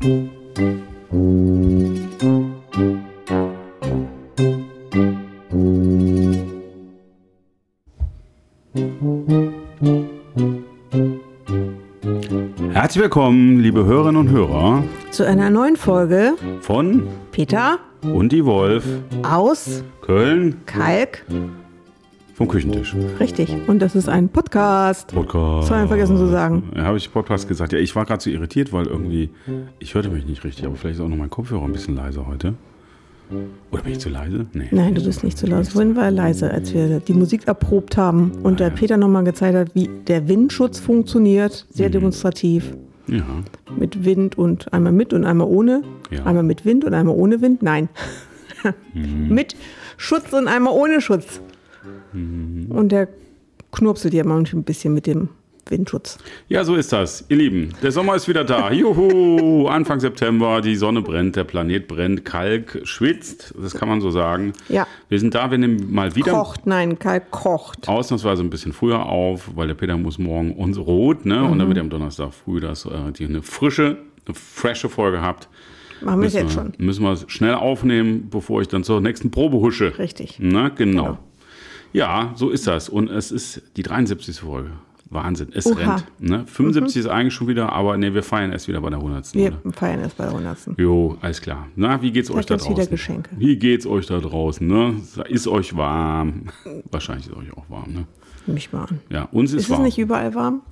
Herzlich willkommen, liebe Hörerinnen und Hörer. Zu einer neuen Folge von Peter und die Wolf. aus Köln. Kalk. Vom Küchentisch. Richtig. Und das ist ein Podcast. Podcast. Das haben wir vergessen zu sagen. Ja, habe ich Podcast gesagt. Ja, ich war gerade so irritiert, weil irgendwie, ich hörte mich nicht richtig, aber vielleicht ist auch noch mein Kopfhörer ein bisschen leiser heute. Oder bin ich zu leise? Nee. Nein, du bist nicht zu laut. Vorhin war er leise, als wir die Musik erprobt haben und der Peter nochmal gezeigt hat, wie der Windschutz funktioniert. Sehr demonstrativ. Ja. Mit Wind und einmal mit und einmal ohne. Ja. Einmal mit Wind und einmal ohne Wind. Nein. mit Schutz und einmal ohne Schutz. Und der knurpselt ja manchmal ein bisschen mit dem Windschutz. ja, so ist das. Ihr Lieben, der Sommer ist wieder da. Juhu! Anfang September, die Sonne brennt, der Planet brennt, Kalk schwitzt, das kann man so sagen. Ja. Wir sind da, wir nehmen mal wieder Kocht, nein, Kalk kocht. ausnahmsweise ein bisschen früher auf, weil der Peter muss morgen uns rot, ne? Und Mhm. damit ihr am Donnerstag früh das, äh, die eine frische, eine frische Folge habt. Machen wir es jetzt schon. Müssen wir es schnell aufnehmen, bevor ich dann zur nächsten Probe husche. Richtig. Na, genau. Genau. Ja, so ist das. Und es ist die 73. Folge. Wahnsinn. Es Oha. rennt. Ne? 75 ist eigentlich schon wieder, aber ne, wir feiern erst wieder bei der 100. Wir oder? feiern erst bei der 100. Jo, alles klar. Na, wie geht's euch da gibt's wieder draußen? Geschenke. Wie geht's euch da draußen? Ne? Ist euch warm? Wahrscheinlich ist euch auch warm, ne? Mich an. Ja, uns ist, Ist es warm. nicht überall warm?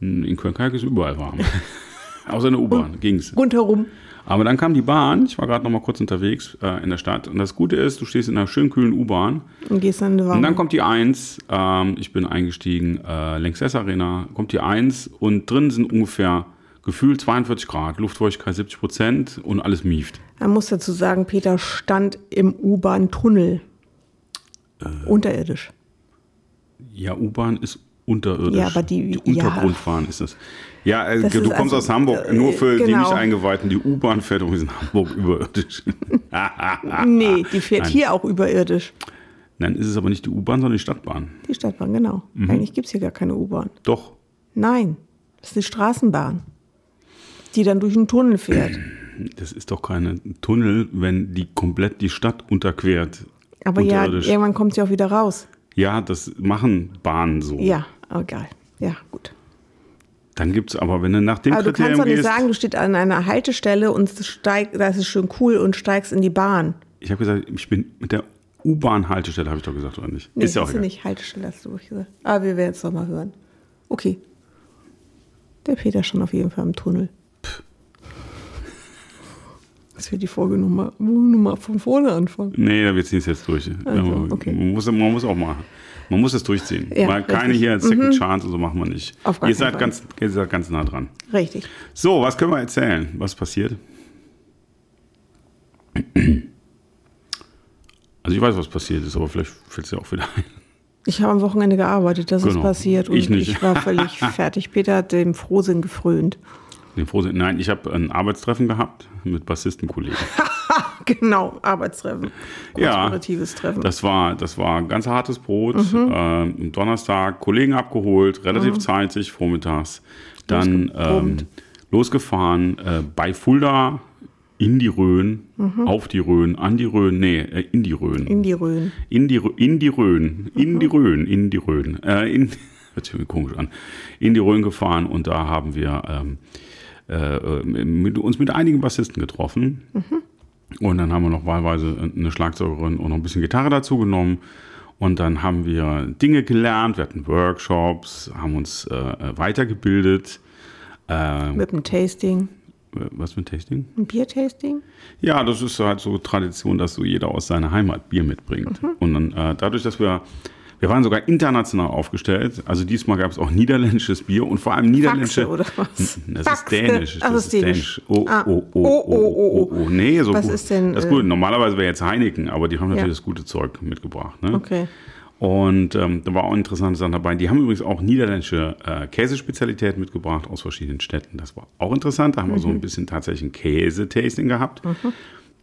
In Köln-Kalk ist überall warm. Außer in der U-Bahn ging's. Rundherum. Aber dann kam die Bahn. Ich war gerade noch mal kurz unterwegs äh, in der Stadt. Und das Gute ist, du stehst in einer schön kühlen U-Bahn. Und gehst dann eine Und warme. dann kommt die 1. Ähm, ich bin eingestiegen, äh, Lanxess Arena. Kommt die 1 und drin sind ungefähr gefühlt 42 Grad, Luftfeuchtigkeit 70 Prozent und alles mieft. Man muss dazu sagen, Peter stand im U-Bahn-Tunnel. Äh. Unterirdisch. Ja, U-Bahn ist unterirdisch. Ja, aber die- ja. Untergrundfahren ist das. Ja, äh, du kommst also, aus Hamburg. äh, Nur für die genau. nicht Eingeweihten, die U-Bahn fährt übrigens in Hamburg überirdisch. Nee, die fährt Nein. hier auch überirdisch. Nein, ist es aber nicht die U-Bahn, sondern die Stadtbahn. Die Stadtbahn, genau. Mhm. Eigentlich gibt es hier gar keine U-Bahn. Doch. Nein, das ist die Straßenbahn, die dann durch einen Tunnel fährt. Das ist doch keine Tunnel, wenn die komplett die Stadt unterquert. Aber ja, irgendwann kommt sie auch wieder raus. Ja, das machen Bahnen so. Ja, egal. Ja, gut. Dann gibt es aber, wenn du nach dem Aber du kannst Kriterium doch nicht sagen, du stehst an einer Haltestelle und es steigt, da ist es schön cool und steigst in die Bahn. ich habe gesagt, ich bin mit der U-Bahn-Haltestelle, habe ich doch gesagt, oder nicht? Nee, ist ja auch egal. nicht Haltestelle, hast du gesagt. Aber wir werden es doch mal hören. Okay. Der Peter ist schon auf jeden Fall im Tunnel. Das wird die Folge nochmal noch mal von vorne anfangen. Nee, wir ziehen es jetzt durch. Also, okay. man, muss, man muss auch mal. Man muss es durchziehen. Ja, Mal keine hier Second Chance und so machen wir nicht. Auf gar ihr, seid Fall. ganz, ihr seid ganz nah dran. Richtig. So, was können wir erzählen? Was passiert? Also ich weiß, was passiert ist, aber vielleicht fällt es dir auch wieder ein. Ich habe am Wochenende gearbeitet, das ist Genau. passiert und Ich nicht. ich war völlig fertig. Peter hat dem Frohsinn gefrönt. Den Frohsinn- Nein, ich habe ein Arbeitstreffen gehabt mit Bassistenkollegen. Genau, Arbeitstreffen. Ja, Treffen. Das war, das war ein ganz hartes Brot. Mhm. Ähm, Donnerstag Kollegen abgeholt, relativ zeitig, vormittags. Dann ähm, losgefahren äh, bei Fulda in die Rhön, Mhm. auf die Rhön, an die Rhön, nee, äh, in die Rhön. in die Rhön. In die, in die Rhön, in Mhm. die Rhön, in die Rhön, äh, in, hört sich komisch an, in die Rhön gefahren und da haben wir ähm, äh, mit, uns mit einigen Bassisten getroffen. Und dann haben wir noch wahlweise eine Schlagzeugerin und noch ein bisschen Gitarre dazu genommen. Und dann haben wir Dinge gelernt, wir hatten Workshops, haben uns äh, weitergebildet. Ähm, Mit dem Tasting. was für ein Tasting? Ein Biertasting? Ja, das ist halt so Tradition, dass so jeder aus seiner Heimat Bier mitbringt. Und dann äh, dadurch, dass wir, wir waren sogar international aufgestellt, also diesmal gab es auch niederländisches Bier und vor allem niederländische. Faxe oder was? Das Faxe. ist dänisch. Das ist dänisch. Oh, Ah. oh, oh, oh, oh, oh, oh. Nee, so Was gut. ist denn, Das ist äh, gut. Normalerweise wäre jetzt Heineken, aber die haben natürlich Ja. das gute Zeug mitgebracht. Ne? Okay. Und ähm, da war auch interessante Sachen dabei. Die haben übrigens auch niederländische äh, Käsespezialitäten mitgebracht aus verschiedenen Städten. Das war auch interessant. Da haben wir so ein bisschen tatsächlich ein Käsetasting gehabt.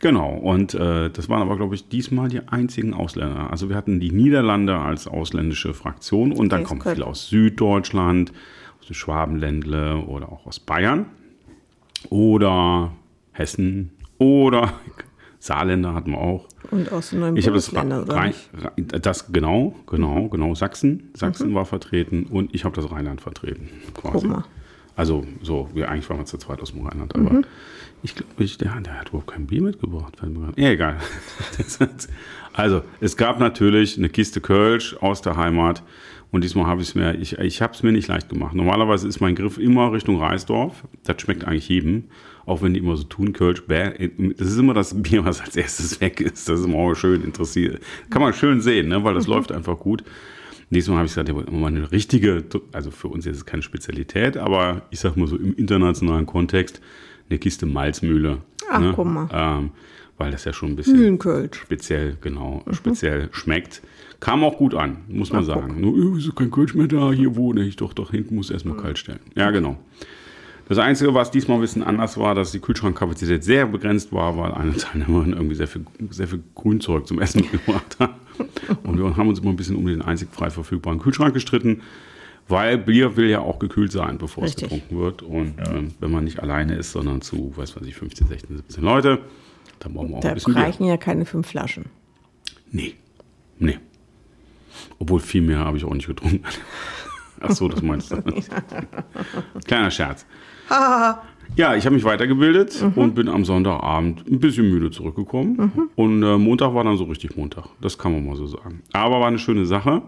Genau, und äh, das waren aber, glaube ich, diesmal die einzigen Ausländer. Also wir hatten die Niederlande als ausländische Fraktion und dann Okay, kommen cool. viele aus Süddeutschland, aus dem Schwabenländle oder auch aus Bayern. oder Hessen oder Saarländer hatten wir auch. Und aus den neuen Ich habe das, Bundesländern, oder Rhein, das genau, genau, Mhm. genau. Sachsen, Sachsen war vertreten und ich habe das Rheinland vertreten, quasi. Guck mal. Also so, wir eigentlich waren wir zu zweit aus dem Rheinland, aber Mhm. ich glaube, ich, der, der hat überhaupt kein Bier mitgebracht. Ja, egal. also es gab natürlich eine Kiste Kölsch aus der Heimat und diesmal habe ich es mir, ich, ich habe es mir nicht leicht gemacht. Normalerweise ist mein Griff immer Richtung Reisdorf. Das schmeckt eigentlich jedem, auch wenn die immer so tun, Kölsch, bäh, das ist immer das Bier, was als erstes weg ist. Das ist immer schön interessiert. Kann man schön sehen, ne? weil das läuft einfach gut. Diesmal habe ich gesagt, ja, mal eine richtige, also für uns ist es keine Spezialität, aber ich sag mal so im internationalen Kontext eine Kiste Malzmühle. Ach, ne? guck mal. Ähm, weil das ja schon ein bisschen speziell, genau, Mhm. speziell schmeckt. Kam auch gut an, muss man sagen. Nur, äh, ist kein Kölsch mehr da, hier wohne ich doch, doch hinten muss erstmal Mhm. kalt stellen. Ja, genau. Das Einzige, was diesmal ein bisschen anders war, dass die Kühlschrankkapazität sehr begrenzt war, weil eine Teilnehmerin irgendwie sehr viel, sehr viel Grünzeug zum Essen mitgebracht hat. Und wir haben uns immer ein bisschen um den einzig frei verfügbaren Kühlschrank gestritten, weil Bier will ja auch gekühlt sein, bevor Richtig. es getrunken wird. Und ähm, wenn man nicht alleine ist, sondern zu, weiß was ich, 15, 16, 17 Leute, dann brauchen wir auch Da ein bisschen Bier. reichen ja keine fünf Flaschen. Nee. Nee. Obwohl viel mehr habe ich auch nicht getrunken. Ach so, das meinst du. Kleiner Scherz. Ja, ich habe mich weitergebildet und bin am Sonntagabend ein bisschen müde zurückgekommen. Und äh, Montag war dann so richtig Montag. Das kann man mal so sagen. Aber war eine schöne Sache.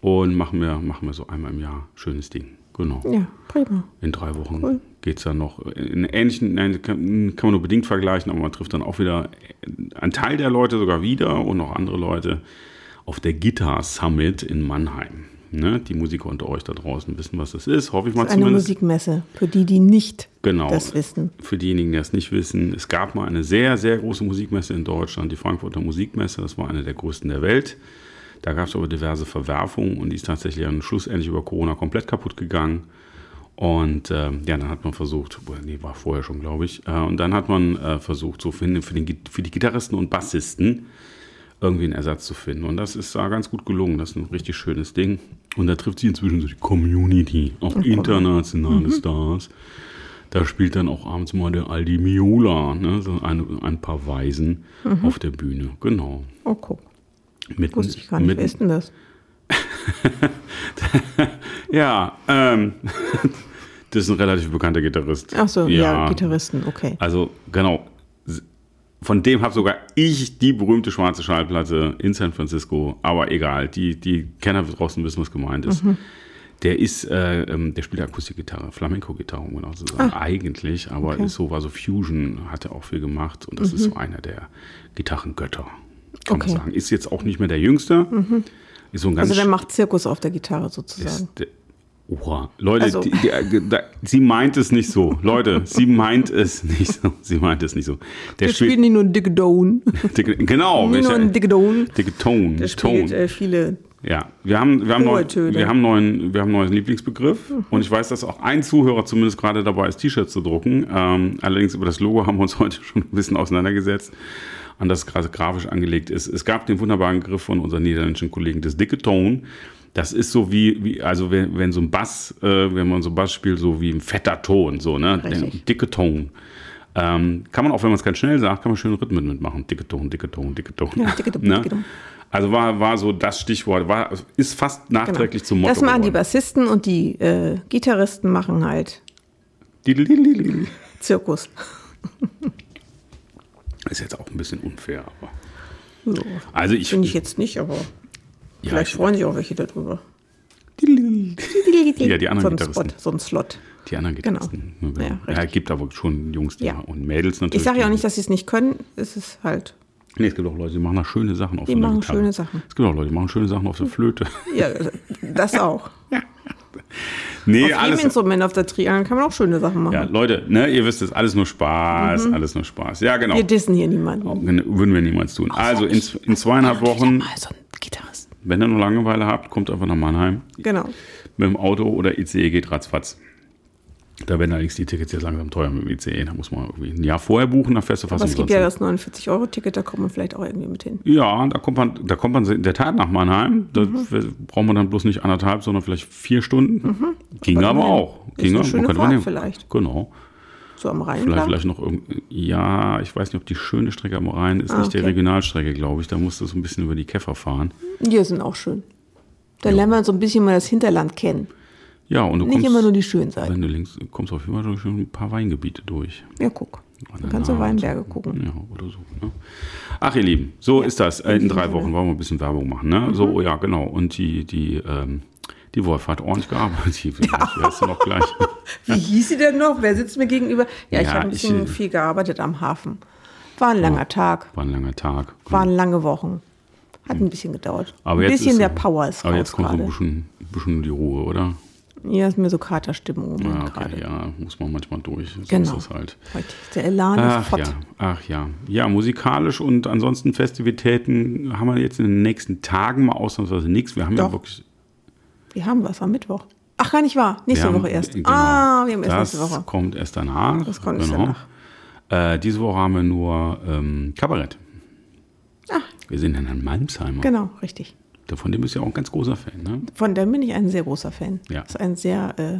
Und machen wir, machen wir so einmal im Jahr schönes Ding. Genau. Ja, prima. In drei Wochen geht es dann noch. In ähnlichen, nein, kann, kann man nur bedingt vergleichen, aber man trifft dann auch wieder einen Teil der Leute sogar wieder und noch andere Leute auf der Guitar Summit in Mannheim. Ne? Die Musiker unter euch da draußen wissen, was das ist. Hoffe ich mal Das ist eine zumindest. Musikmesse, für die, die nicht Genau. das wissen. Für diejenigen, die das nicht wissen, es gab mal eine sehr, sehr große Musikmesse in Deutschland, die Frankfurter Musikmesse. Das war eine der größten der Welt. Da gab es aber diverse Verwerfungen und die ist tatsächlich dann schlussendlich über Corona komplett kaputt gegangen. Und ähm, ja, dann hat man versucht, nee, war vorher schon, glaube ich, äh, und dann hat man äh, versucht, so für, den, für, den, für die Gitarristen und Bassisten irgendwie einen Ersatz zu finden. Und das ist da ganz gut gelungen. Das ist ein richtig schönes Ding. Und da trifft sich inzwischen so die Community, auch internationale Stars. Da spielt dann auch abends mal der Aldi Miola, ne? so ein, ein paar Weisen auf der Bühne. Genau. Oh, guck. Mitten, Wusste ich gar nicht. Wer ist denn das? Ja, ähm, das ist ein relativ bekannter Gitarrist. Ach so, ja, Gitarristen, okay. Also genau, von dem habe sogar ich die berühmte schwarze Schallplatte in San Francisco, aber egal, die, die Kenner draußen wissen, was gemeint ist. Mhm. Der ist, äh, ähm, der spielt Akustikgitarre, Flamenco-Gitarre, um genau zu sagen, eigentlich, aber Ah. Okay. Mhm. ist so, war so Fusion, hat er auch viel gemacht und das ist so einer der Gitarrengötter, kann Okay. Mhm. man sagen. Ist jetzt auch nicht mehr der Jüngste, ist so ein ganz Also der macht Zirkus auf der Gitarre sozusagen. ist Oha. Leute, Also- die, die, äh, da, sie meint es nicht so. Leute, sie meint es nicht so. Sie meint es nicht so. Der Der spielt nicht nur Dicke Doan, dicke, genau, nicht nur Dicke Doan. dicke Tone. Der Tone. spielt äh, viele. Ja, wir haben, wir haben, Hohe neu, Töne. wir haben neuen, wir haben einen neuen Lieblingsbegriff und ich weiß, dass auch ein Zuhörer zumindest gerade dabei ist, T-Shirts zu drucken. Ähm, allerdings über das Logo haben wir uns heute schon ein bisschen auseinandergesetzt, an das gerade grafisch angelegt ist. Es gab den wunderbaren Begriff von unseren niederländischen Kollegen, das dicke Tone. Das ist so wie, wie also wenn, wenn so ein Bass, äh, wenn man so Bass spielt, so wie ein fetter Ton, so, ne? Richtig. dicke Ton. Ähm, kann man auch, wenn man es ganz schnell sagt, kann man schön Rhythmen mitmachen. Dicke Ton, dicke Ton, dicke Ton. Ja, dicke Ton, Ne? dicke Ton. Also war, war so das Stichwort, war, ist fast nachträglich zum Motto Genau. Das machen die geworden. Bassisten und die äh, Gitarristen machen halt. Zirkus. Ist jetzt auch ein bisschen unfair, aber. Ja, Also ich. Finde ich jetzt nicht, aber ja, vielleicht ich, freuen sich auch welche darüber. Ja, die anderen so ein Gitarristen. Spot, so ein Slot. Die anderen Genau. Gitarristen. Ja, Ja, gibt aber schon Jungs, Ja. und Mädels natürlich. Ich sage ja auch nicht, dass sie es nicht können. Es ist halt. Nee, es gibt auch Leute, die machen da schöne Sachen auf Die so einer machen Gitarre. schöne Sachen. Es gibt auch Leute, die machen schöne Sachen auf der Flöte. Ja, das auch. Nee, Auf jedem alles. Instrument auf der Triangel kann man auch schöne Sachen machen. Ja, Leute, ne, ihr wisst es, alles nur Spaß, alles nur Spaß. Ja, genau. Wir dissen hier niemanden. Würden wir niemals tun. Also in, in zweieinhalb Wochen, Mal so ein Gitarrist. Wenn ihr nur Langeweile habt, kommt einfach nach Mannheim. Genau. Mit dem Auto oder ICE geht ratzfatz. Da werden allerdings die Tickets jetzt langsam teuer mit dem ICE. Da muss man irgendwie ein Jahr vorher buchen, da fährst du fast Aber es gibt ja das 49-Euro-Ticket, da kommt man vielleicht auch irgendwie mit hin. Ja, da kommt man, da kommt man in der Tat nach Mannheim. Da Mhm. braucht man dann bloß nicht anderthalb, sondern vielleicht vier Stunden. Ging Aber aber auch. Ist Ging eine auch. schöne Fahrt nehmen. vielleicht. Genau. So am Rhein Vielleicht, vielleicht noch irgend- ja, ich weiß nicht, ob die schöne Strecke am Rhein ist Ah, nicht die okay. Regionalstrecke, glaube ich. Da musst du so ein bisschen über die Käfer fahren. Die sind auch schön. Da lernen wir so ein bisschen mal das Hinterland kennen. Ja, und du Nicht kommst, immer nur die schönen Seiten. wenn du links kommst, auf jeden Fall durch schon ein paar Weingebiete durch. Ja, guck. Dann kannst du Weinberge gucken. Ja, oder so. Ne? Ach, ihr Lieben, so ist das. In diesem drei. Wochen wollen wir ein bisschen Werbung machen. Ne? Mhm. So, ja, genau. Und die, die, ähm, die Wolf hat ordentlich gearbeitet. Die, die hörst du noch gleich. Wie hieß sie denn noch? Wer sitzt mir gegenüber? Ja, ich Ja, habe ein ich, bisschen äh, viel gearbeitet am Hafen. War ein langer Tag, War ein langer Tag. waren lange Wochen. Hat ein bisschen gedauert. Aber ein bisschen ist, der Power ist Aber jetzt kommt so ein bisschen, ein bisschen die Ruhe, oder? Ja, ist mir so Katerstimmung im Ja, okay, ja, muss man manchmal durch. So Genau. ist das halt. Ist der Elan ist Ach fort. ja, ach ja. Ja, musikalisch und ansonsten Festivitäten haben wir jetzt in den nächsten Tagen mal ausnahmsweise nichts. Wir haben ja Doch. wirklich. Wir haben was am Mittwoch. Ach, gar nicht wahr. Nächste haben- Woche erst. genau. Ah, wir haben erst das nächste Woche. kommt erst danach. Das kommt erst genau. Äh, diese Woche haben wir nur ähm, Kabarett. Ah. Wir sind in einem Malmsheimer. Genau, richtig. Von dem bist du ja auch ein ganz großer Fan, ne? Von dem bin ich ein sehr großer Fan. Ja. Ist ein sehr, äh,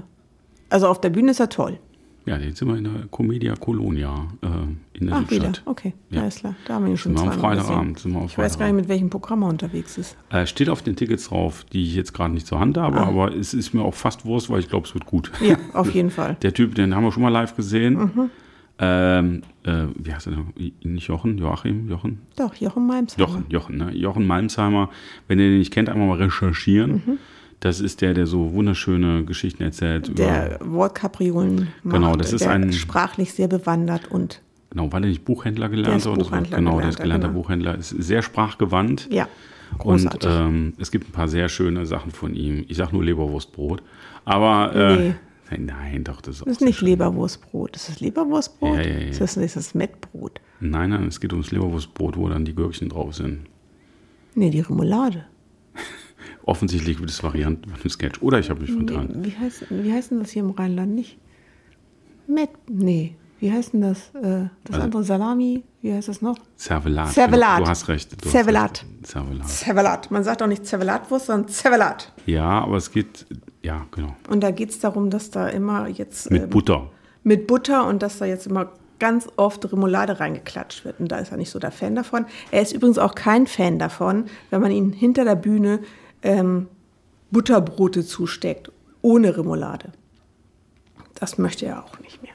also auf der Bühne ist er toll. Ja, jetzt sind wir in der Comedia Colonia äh, in der Ach, wieder. Südstadt. Okay, Ja. alles klar. Da haben wir ihn schon Sind wir am Freitagabend, sind wir Ich weiß gar nicht, mit welchem Programm er unterwegs ist. Äh, steht auf den Tickets drauf, die ich jetzt gerade nicht zur Hand habe, Ah. aber es ist mir auch fast Wurst, weil ich glaube, es wird gut. Ja, auf jeden Fall. Der Typ, den haben wir schon mal live gesehen. Mhm. Ähm, äh, wie heißt er noch? Nicht Jochen? Joachim? Jochen? Doch, Jochen Malmsheimer. Jochen, Jochen, ne? Jochen Malmsheimer. Wenn ihr den nicht kennt, einmal mal recherchieren. Das ist der, der so wunderschöne Geschichten erzählt. Der Wortkapriolen. Genau, das ist der ein- sprachlich sehr bewandert und genau, weil er nicht Buchhändler Der gelernt so. Buchhändler Genau, der ist gelernter genau. Buchhändler. Ist sehr sprachgewandt. ja, Und großartig. ähm, es gibt ein paar sehr schöne Sachen von ihm. Ich sage nur Leberwurstbrot. Aber äh, Nee. nein, nein, doch, das ist auch das ist nicht schön. Leberwurstbrot. Das ist Leberwurstbrot? Ja, ja, ja. Das ist, ist das Mettbrot. Nein, nein, es geht ums Leberwurstbrot, wo dann die Gürkchen drauf sind. Nee, die Remoulade. Offensichtlich wird es Varianten von dem Sketch. Oder ich habe mich vertan. Wie, wie, heißt, wie heißt denn das hier im Rheinland nicht? Met, nee. Wie heißt denn das? Äh, das Also- andere Salami? Wie heißt das noch? Cervelat. Cervelat. Du hast recht. Du Cervelat. Hast recht. Cervelat. Zervelat. Man sagt auch nicht Zervelatwurst, sondern Zervelat. Ja, aber es geht, ja, genau. Und da geht es darum, dass da immer jetzt Mit ähm, Butter. mit Butter und dass da jetzt immer ganz oft Remoulade reingeklatscht wird. Und da ist er nicht so der Fan davon. Er ist übrigens auch kein Fan davon, wenn man ihn hinter der Bühne ähm, Butterbrote zusteckt, ohne Remoulade. Das möchte er auch nicht mehr.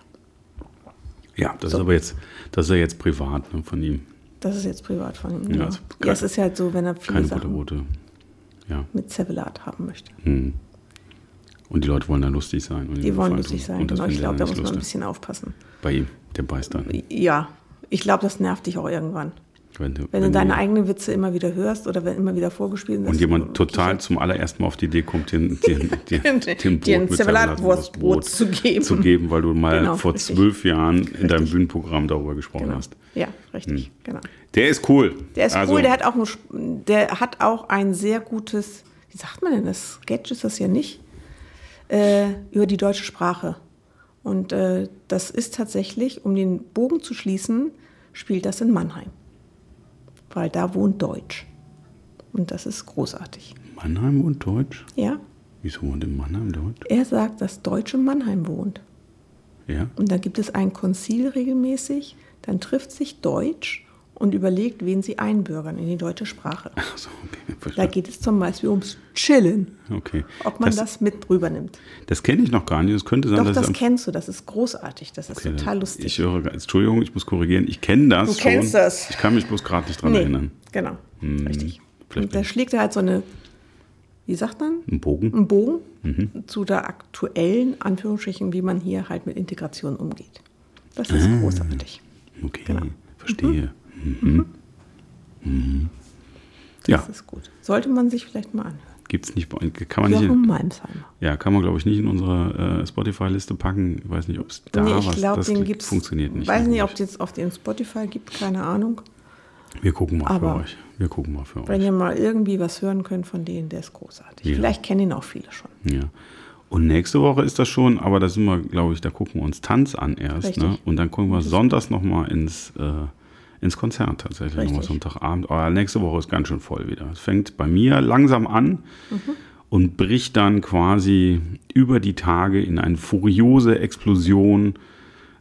Ja, das ist aber jetzt, das ist ja jetzt privat ne, von ihm. Das ist jetzt privat von ihm. Ja, Ja, also ja es ist halt so, wenn er viele Keine Sachen Butterbrote. Ja. mit Zervelat haben möchte. Hm. Und die Leute wollen dann lustig sein. Die wollen lustig sein. Und das Genau, ich glaube, da muss man ein bisschen aufpassen. Bei ihm, der beißt dann. Ja, ich glaube, das nervt dich auch irgendwann. Wenn, du- Wenn du deine eigenen Witze immer wieder hörst oder wenn immer wieder vorgespielt wird. Und jemand total zum allerersten Mal auf die Idee kommt, den, den, den, den Dir ein Brot Zervelatwurstbrot zu geben. zu geben, weil du mal Genau, vor richtig. zwölf Jahren in deinem. Bühnenprogramm darüber gesprochen Genau. hast. Ja, richtig, genau. Der ist cool. Der ist Also, cool, der hat, auch ein, der hat auch ein sehr gutes, wie sagt man denn das? Sketch ist das ja nicht, äh, über die deutsche Sprache. Und äh, das ist tatsächlich, um den Bogen zu schließen, spielt das in Mannheim. Weil da wohnt Deutsch. Und das ist großartig. Mannheim und Deutsch? Ja, Wieso wohnt in Mannheim Deutsch? er sagt, dass Deutsch in Mannheim wohnt. Ja. Und da gibt es ein Konzil regelmäßig, dann trifft sich Deutsch und überlegt, wen sie einbürgern in die deutsche Sprache. Ach so, okay. Da Verstanden. geht es zum Beispiel ums Chillen, okay. ob man das, das, mit drüber nimmt. das kenne ich noch gar nicht. Das könnte sein, Doch, dass das kennst du, das ist großartig, das ist Okay, total Ich lustig. höre, Entschuldigung, ich muss korrigieren. Ich kenne das Du schon. kennst das. Ich kann mich bloß gerade nicht dran nee, erinnern. genau, richtig. Hm, vielleicht Und da schlägt er halt so eine, wie sagt man, Ein Bogen? einen Bogen Mhm. zu der aktuellen, Anführungsstrichen, wie man hier halt mit Integration umgeht. Das ist Ah. großartig. Okay, Genau. verstehe. Mhm. Mhm. Ja, Das ist gut. Sollte man sich vielleicht mal anhören. gibt's nicht, bei- kann man nicht, Jochen in, Malmsheimer. ja, kann man glaube ich nicht in unsere äh, Spotify-Liste packen. Ich weiß nicht, ob es da nee, was, ich glaube, das den gibt es. funktioniert nicht. weiß nicht, ob es jetzt auf den Spotify gibt, keine Ahnung. Wir gucken mal aber- für euch. Wir gucken mal für Wenn euch. ihr mal irgendwie was hören könnt von denen, der ist großartig. Ja. Vielleicht kennen ihn auch viele schon. Ja. Und nächste Woche ist das schon, aber da sind wir, glaube ich, da gucken wir uns Tanz an erst. Ne? Und dann gucken wir sonntags nochmal ins, äh, ins Konzert tatsächlich. Nochmal Richtig. Sonntagabend. Aber nächste Woche ist ganz schön voll wieder. Es fängt bei mir langsam an und bricht dann quasi über die Tage in eine furiose Explosion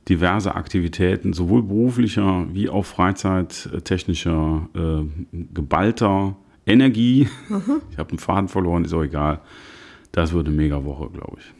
diverse Aktivitäten, sowohl beruflicher wie auch freizeittechnischer, äh, geballter Energie. Ich habe einen Faden verloren, ist auch egal. Das wird eine mega Woche, glaube ich.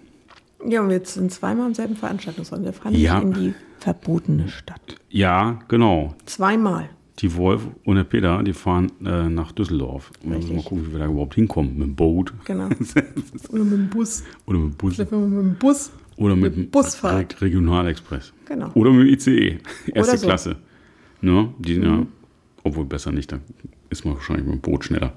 Ja, und wir sind zweimal am selben Veranstaltungsort. Wir fahren Ja. in die verbotene Stadt. Ja, genau. Zweimal. Die Wolf und der Peter, die fahren äh, nach Düsseldorf. Und müssen mal Richtig. gucken, wie wir da überhaupt hinkommen. Mit dem Boot Genau. Oder mit dem Bus. oder mit dem Bus Vielleicht mit dem Bus. oder mit, mit dem Busfahrt. Re- Regionalexpress. Genau. Oder mit dem ICE. Erste Oder so. Mhm. Klasse. Ne? Die, ja, obwohl besser nicht, da ist man wahrscheinlich mit dem Boot schneller.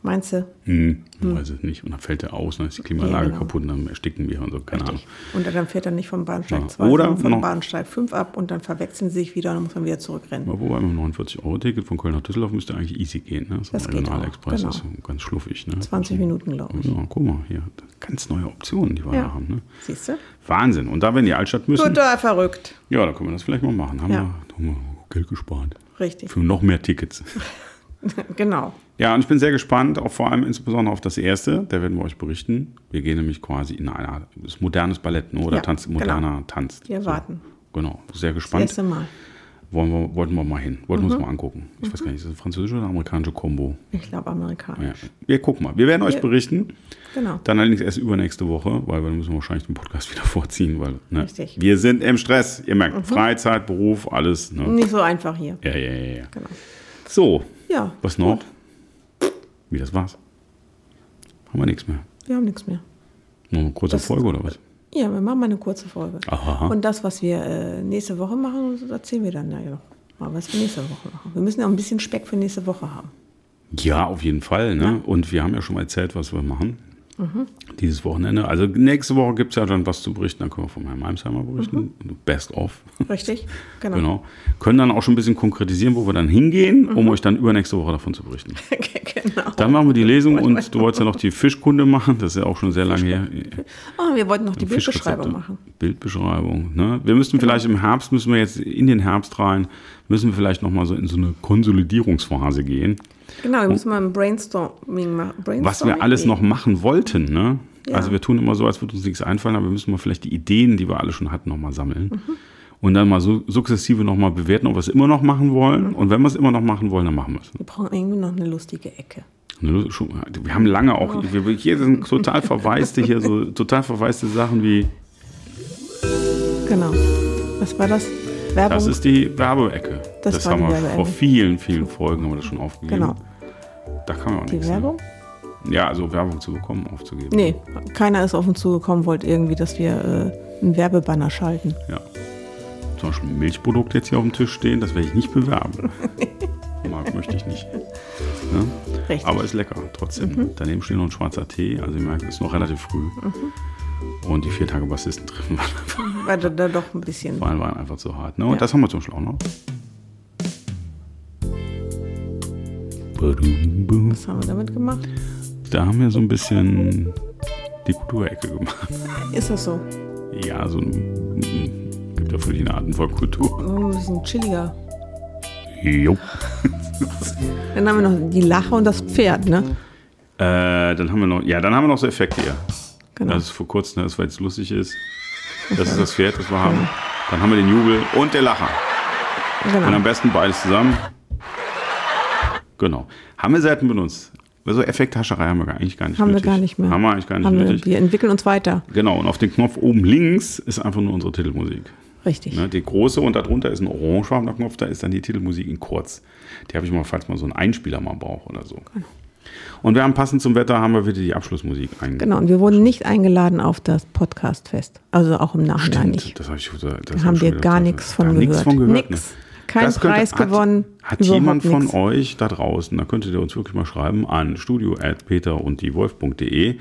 Meinst du? Hm, Weiß ich nicht. Und dann fällt er aus, dann ist die Klimaanlage Ja, genau. kaputt und dann ersticken wir und so, keine Ahnung. Und dann fährt er nicht vom Bahnsteig Ja. 2, Oder vom Bahnsteig 5 ab und dann verwechseln sie sich wieder und dann muss man wieder zurückrennen. Wobei mit dem 49-Euro-Ticket von Köln nach Düsseldorf müsste eigentlich easy gehen. Ne? So Das Regionalexpress genau. ist so ganz schluffig. Ne? 20 Minuten, glaube ich. Ja, guck mal, hier. Ganz neue Optionen, die wir Ja. da haben. Ne? Siehst du? Wahnsinn. Und da, wenn die Altstadt müssen, Total verrückt. ja, dann können wir das vielleicht mal machen. Haben, Ja. wir, haben wir Geld gespart. Richtig. Für noch mehr Tickets. genau. Ja, und ich bin sehr gespannt, auch vor allem insbesondere auf das erste. Da werden wir euch berichten. Wir gehen nämlich quasi in eine, das ist modernes Ballett, ne? oder Ja, Tanz, moderner Tanz. Wir warten. Genau, sehr Das gespannt. erste Mal. Wollen wir, wollten wir mal hin. Wollten wir Mhm. uns mal angucken. Ich weiß gar nicht, ist das eine französische oder amerikanische Kombo? Ich glaube amerikanisch. Ja. Wir gucken mal. Wir werden euch Wir- berichten. Genau. Dann allerdings erst übernächste Woche, weil wir müssen wahrscheinlich den Podcast wieder vorziehen, weil ne, Richtig. wir sind im Stress. Ihr merkt, Freizeit, Beruf, alles. Ne? Nicht so einfach hier. Ja, ja, ja, ja. Genau. So, Ja. was noch? Wie das war's? Haben wir nichts mehr. Wir haben nichts mehr. Nur eine kurze Das- Folge oder was? Ja, wir machen mal eine kurze Folge. Aha. Und das, was wir äh, nächste Woche machen, erzählen wir dann ja noch. Mal, was wir nächste Woche machen. Wir müssen ja auch ein bisschen Speck für nächste Woche haben. Ja, auf jeden Fall. Ne? Und wir haben ja schon mal erzählt, was wir machen. Mhm. Dieses Wochenende. Also nächste Woche gibt es ja dann was zu berichten. Dann können wir von Herrn Heimsheimer berichten. Best of. Richtig? Genau. Genau. Können dann auch schon ein bisschen konkretisieren, wo wir dann hingehen, um euch dann übernächste Woche davon zu berichten. genau. Dann machen wir die Lesung und du wolltest ja noch die Fischkunde machen. Das ist ja auch schon sehr lange her. Oh, wir wollten noch die Bildbeschreibung machen. Bildbeschreibung. Ne? Wir müssten vielleicht im Herbst, müssen wir jetzt in den Herbst rein, müssen wir vielleicht nochmal so in so eine Konsolidierungsphase gehen. Genau, wir müssen mal ein Brainstorming machen. Was wir alles noch machen wollten. Ne? Ja. Also wir tun immer so, als würde uns nichts einfallen, aber wir müssen mal vielleicht die Ideen, die wir alle schon hatten, nochmal sammeln. Mhm. Und dann mal so sukzessive nochmal bewerten, ob wir es immer noch machen Mhm. wollen. Und wenn wir es immer noch machen wollen, dann machen wir es. Wir brauchen irgendwie noch eine lustige Ecke. Wir haben lange auch, Oh. wir, hier sind total verwaiste hier, so total verwaiste Sachen wie, Genau. Was war das? Werbung? das ist die Werbeecke. Das Das, haben die wir Werbeecke. vor vielen, vielen Folgen haben wir das schon aufgegeben. Genau. Da kann man auch Die nichts. Werbung? Ne? Ja, also Werbung zu bekommen, aufzugeben. Nee, keiner ist auf uns zugekommen, wollte irgendwie, dass wir äh, einen Werbebanner schalten. Ja. Zum Beispiel ein Milchprodukt jetzt hier auf dem Tisch stehen, das werde ich nicht bewerben. Mag möchte ich nicht. Ne? Aber ist lecker trotzdem. Mhm. Daneben steht noch ein schwarzer Tee. Also ihr merkt, es ist noch relativ früh. Mhm. Und die vier Tage Bassisten treffen waren, Weil da, doch ein bisschen. waren, waren einfach zu hart. Ne? Und Ja. das haben wir zum auch noch. Was haben wir damit gemacht? Da haben wir so ein bisschen die Kulturecke gemacht. Ist das so? Ja, so ein, gibt ja verschiedene Arten von Kultur. So Ein bisschen chilliger. Jo. Dann haben wir noch die Lache und das Pferd, ne? Äh, dann haben wir noch, ja, dann haben wir noch so Effekte hier. Genau. Das ist vor kurzem, das weil es lustig ist. Das ist das Pferd, das wir haben. Dann haben wir den Jubel und der Lacher. Und am genau. besten beides zusammen. Genau. Haben wir Seiten benutzt? Also Effekthascherei haben wir gar- eigentlich gar nicht Haben wir nötig. gar nicht mehr. Haben wir eigentlich gar nicht Haben wir, nötig. wir entwickeln uns weiter. Genau, und auf dem Knopf oben links ist einfach nur unsere Titelmusik. Richtig. Ne, die große und darunter ist ein orangefarbener Knopf, da ist dann die Titelmusik in kurz. Die habe ich mal, falls man so einen Einspieler mal braucht oder so. Und wir haben passend zum Wetter haben wir wieder die Abschlussmusik eingebaut. Genau, und wir wurden nicht eingeladen auf das Podcastfest. Also auch im Nachhinein nicht. Das habe ich, das Da hab haben wir gar nichts von gar gehört. nichts von gehört. Nix. Ne? Kein Das könnte- Preis hat, gewonnen. Hat überhaupt jemand von nix. euch da draußen, da könntet ihr uns wirklich mal schreiben an studio.peter und die Wolf.de.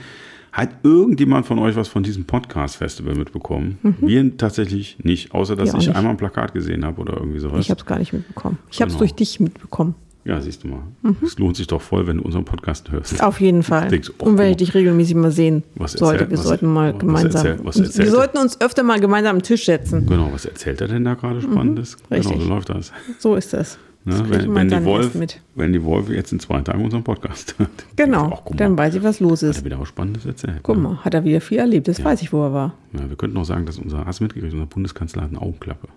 Hat irgendjemand von euch was von diesem Podcast-Festival mitbekommen? Wir tatsächlich nicht, außer dass ich nicht. einmal ein Plakat gesehen habe oder irgendwie sowas. Ich habe es gar nicht mitbekommen. Ich habe es Genau. durch dich mitbekommen. Ja, siehst du mal. Mhm. Es lohnt sich doch voll, wenn du unseren Podcast hörst. Auf jeden Fall. Denkst oh, Und wenn oh. ich dich regelmäßig mal sehen Was sollte, erzählt- wir was- sollten mal was gemeinsam. erzählt- was erzählt wir sollten uns öfter mal gemeinsam am Tisch setzen. Genau, was erzählt er denn da gerade Spannendes? Genau, Mhm. richtig. so läuft das. So ist das. Ne? kriegt Wenn, wenn, die Wolf, wenn die Wolf jetzt in zwei Tagen unseren Podcast hört. Genau, mal, dann weiß ich, was los hat ist. er wieder was Spannendes erzählt. Guck ne? mal, hat er wieder viel erlebt. Das weiß ich, wo er war. Ja, wir könnten noch sagen, dass unser, hast du mitgekriegt, unser Bundeskanzler hat eine Augenklappe.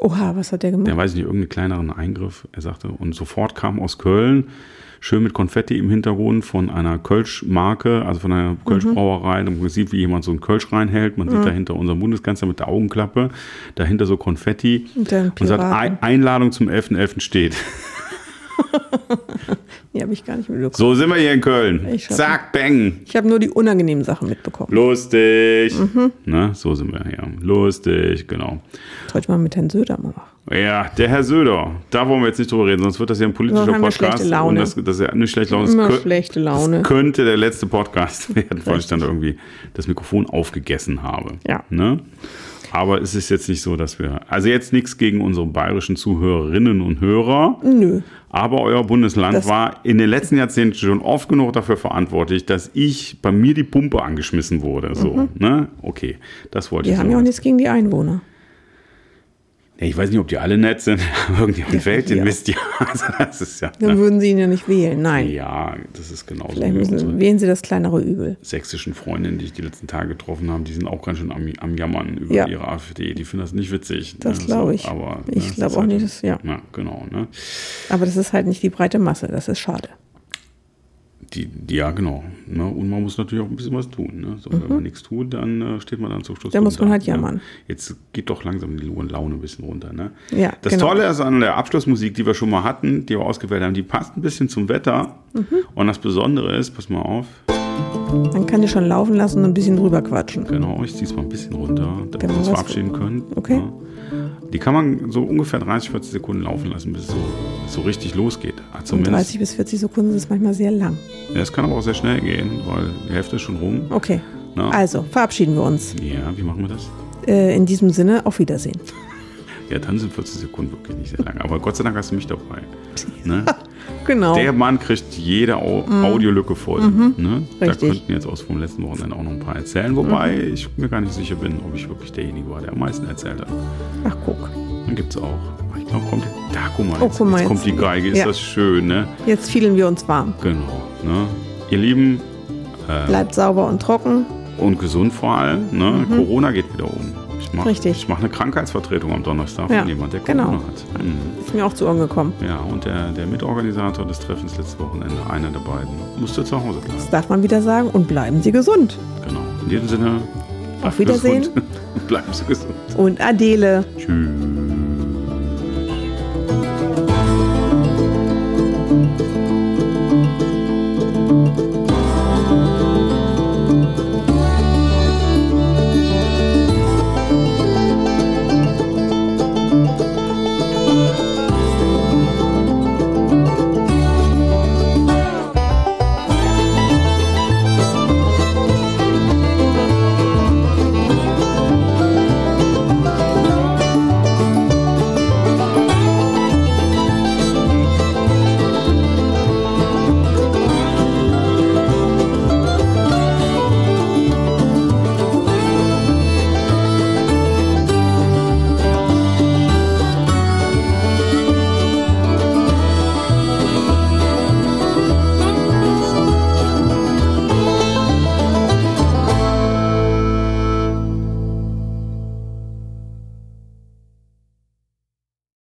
Oha, was hat der gemacht? Der weiß ich nicht, irgendeinen kleineren Eingriff, er sagte, und sofort kam aus Köln, schön mit Konfetti im Hintergrund von einer Kölsch-Marke, also von einer Kölsch-Brauerei. Man sieht, wie jemand so einen Kölsch reinhält. Man sieht dahinter unseren Bundeskanzler mit der Augenklappe, dahinter so Konfetti. Und Und sagt, Einladung zum 11.11. steht. Die habe ich gar nicht mitbekommen. So sind wir hier in Köln. Ich Zack, bang. Ich habe nur die unangenehmen Sachen mitbekommen. Lustig. Mhm. Ne, so sind wir hier. Lustig, genau. Sollte ich mal mit Herrn Söder mal machen. Ja, der Herr Söder, da wollen wir jetzt nicht drüber reden, sonst wird das ja ein politischer haben wir Podcast. schlechte Laune. Und das, das ist ja nicht schlechte Laune. Immer kö- schlechte Laune. Das könnte der letzte Podcast werden, weil ich dann irgendwie das Mikrofon aufgegessen habe. Ja. Ne? Aber es ist jetzt nicht so, dass wir. Also jetzt nichts gegen unsere bayerischen Zuhörerinnen und Hörer. Nö. Aber euer Bundesland Das- war in den letzten Jahrzehnten schon oft genug dafür verantwortlich, dass ich bei mir die Pumpe angeschmissen wurde. So, ne? Okay, das wollte Die ich haben so. ja auch nichts gegen die Einwohner. Ja, ich weiß nicht, ob die alle nett sind, aber irgendjemand fällt den. Mist ja. Also das ist ja. Dann würden sie ihn ja nicht wählen. Nein. Ja, das ist genauso Vielleicht müssen, wählen sie das kleinere Übel. sächsischen Freundinnen, die ich die letzten Tage getroffen habe, die sind auch ganz schön am, am Jammern über Ja. ihre AfD. Die finden das nicht witzig. Das ne, glaube ich. Aber, Ich ne, glaube auch halt- nicht, dass- ja. Ja, genau. Ne? Aber das ist halt nicht die breite Masse. Das ist schade. Die, ja, genau. Ne? Und man muss natürlich auch ein bisschen was tun. Ne? So, Wenn man nichts tut, dann äh, steht man dann zum Schluss. Mhm. Dann muss man halt jammern. Ne? Jetzt geht doch langsam die Laune ein bisschen runter. Ne? Ja, das genau. Tolle ist an der Abschlussmusik, die wir schon mal hatten, die wir ausgewählt haben, die passt ein bisschen zum Wetter. Mhm. Und das Besondere ist, pass mal auf, Man kann die schon laufen lassen und ein bisschen drüber quatschen. genau, ich ziehe es mal ein bisschen runter, damit wir uns verabschieden können. Okay. Ja. Die kann man so ungefähr 30, 40 Sekunden laufen lassen, bis es so, so richtig losgeht. Ah, Zumindest. 30 bis 40 Sekunden ist manchmal sehr lang. Ja, es kann aber auch sehr schnell gehen, weil die Hälfte ist schon rum. Okay. Na? Also, verabschieden wir uns. Ja, wie machen wir das? Äh, in diesem Sinne, auf Wiedersehen. Ja, dann sind 40 Sekunden wirklich nicht sehr lang. Aber Gott sei Dank hast du mich dabei. Ne? Genau. Der Mann kriegt jede Au Audiolücke voll. Ne? Da Mhm. Richtig. Mhm. könnten jetzt aus vom letzten Wochenende auch noch ein paar erzählen. Wobei ich mir gar nicht sicher bin, ob ich wirklich derjenige war, der am meisten erzählt hat. Ach, guck. Dann gibt es auch. Ich glaube, kommt. Da, guck mal, Oh, jetzt, guck mal, jetzt kommt die Geige. Ist ja. das schön, ne? Jetzt fielen wir uns warm. Genau. Ne? Ihr Lieben Bleibt sauber und trocken. und gesund vor allem. Ne? Corona geht wieder um. Ich mache Mhm. Richtig. mach eine Krankheitsvertretung am Donnerstag Ja, von jemand, der Corona genau. hat. Mhm. Ist mir auch zu Ohren gekommen. Ja, und der, der Mitorganisator des Treffens letztes Wochenende, einer der beiden, musste zu Hause bleiben. Das darf man wieder sagen. Und bleiben Sie gesund. Genau. In diesem Sinne, Auf Wiedersehen. Bleiben Sie gesund. Und Adele. Tschüss.